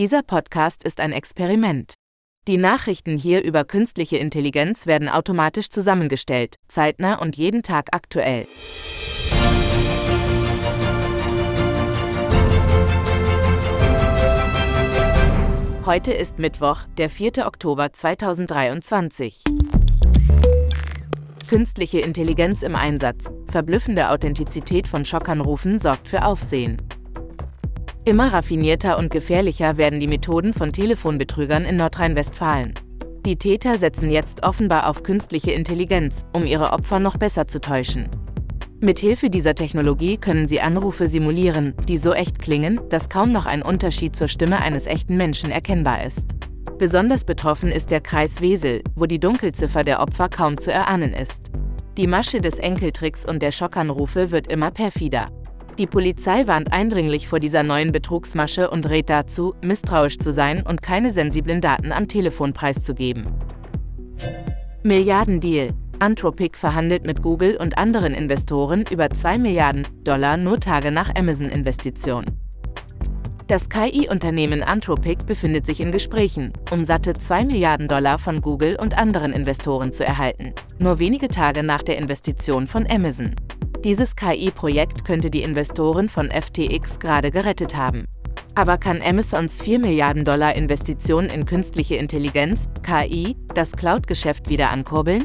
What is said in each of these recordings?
Dieser Podcast ist ein Experiment. Die Nachrichten hier über künstliche Intelligenz werden automatisch zusammengestellt, zeitnah und jeden Tag aktuell. Heute ist Mittwoch, der 4. Oktober 2023. Künstliche Intelligenz im Einsatz. Verblüffende Authentizität von Schockanrufen sorgt für Aufsehen. Immer raffinierter und gefährlicher werden die Methoden von Telefonbetrügern in Nordrhein-Westfalen. Die Täter setzen jetzt offenbar auf künstliche Intelligenz, um ihre Opfer noch besser zu täuschen. Mithilfe dieser Technologie können sie Anrufe simulieren, die so echt klingen, dass kaum noch ein Unterschied zur Stimme eines echten Menschen erkennbar ist. Besonders betroffen ist der Kreis Wesel, wo die Dunkelziffer der Opfer kaum zu erahnen ist. Die Masche des Enkeltricks und der Schockanrufe wird immer perfider. Die Polizei warnt eindringlich vor dieser neuen Betrugsmasche und rät dazu, misstrauisch zu sein und keine sensiblen Daten am Telefon preiszugeben. Milliardendeal. Anthropic verhandelt mit Google und anderen Investoren über 2 Milliarden Dollar nur Tage nach Amazon-Investition. Das KI-Unternehmen Anthropic befindet sich in Gesprächen, um satte 2 Milliarden Dollar von Google und anderen Investoren zu erhalten, nur wenige Tage nach der Investition von Amazon. Dieses KI-Projekt könnte die Investoren von FTX gerade gerettet haben. Aber kann Amazons 4 Milliarden Dollar Investition in künstliche Intelligenz, KI, das Cloud-Geschäft wieder ankurbeln?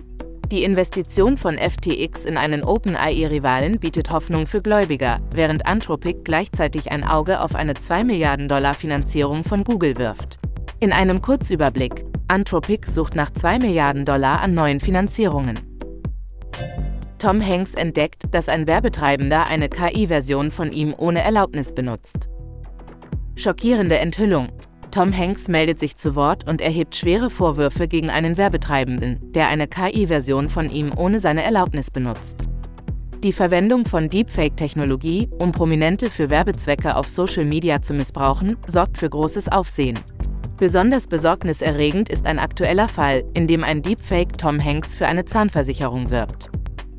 Die Investition von FTX in einen OpenAI-Rivalen bietet Hoffnung für Gläubiger, während Anthropic gleichzeitig ein Auge auf eine 2 Milliarden Dollar Finanzierung von Google wirft. In einem Kurzüberblick. Anthropic sucht nach 2 Milliarden Dollar an neuen Finanzierungen. Tom Hanks entdeckt, dass ein Werbetreibender eine KI-Version von ihm ohne Erlaubnis benutzt. Schockierende Enthüllung. Tom Hanks meldet sich zu Wort und erhebt schwere Vorwürfe gegen einen Werbetreibenden, der eine KI-Version von ihm ohne seine Erlaubnis benutzt. Die Verwendung von Deepfake-Technologie, um Prominente für Werbezwecke auf Social Media zu missbrauchen, sorgt für großes Aufsehen. Besonders besorgniserregend ist ein aktueller Fall, in dem ein Deepfake Tom Hanks für eine Zahnversicherung wirbt.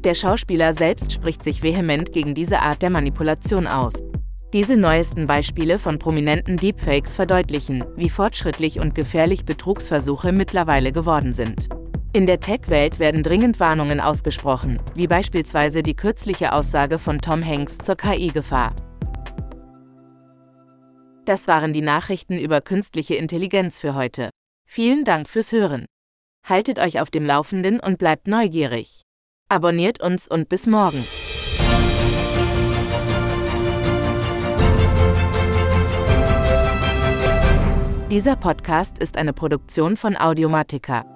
Der Schauspieler selbst spricht sich vehement gegen diese Art der Manipulation aus. Diese neuesten Beispiele von prominenten Deepfakes verdeutlichen, wie fortschrittlich und gefährlich Betrugsversuche mittlerweile geworden sind. In der Tech-Welt werden dringend Warnungen ausgesprochen, wie beispielsweise die kürzliche Aussage von Tom Hanks zur KI-Gefahr. Das waren die Nachrichten über künstliche Intelligenz für heute. Vielen Dank fürs Hören. Haltet euch auf dem Laufenden und bleibt neugierig. Abonniert uns und bis morgen. Dieser Podcast ist eine Produktion von Audiomatica.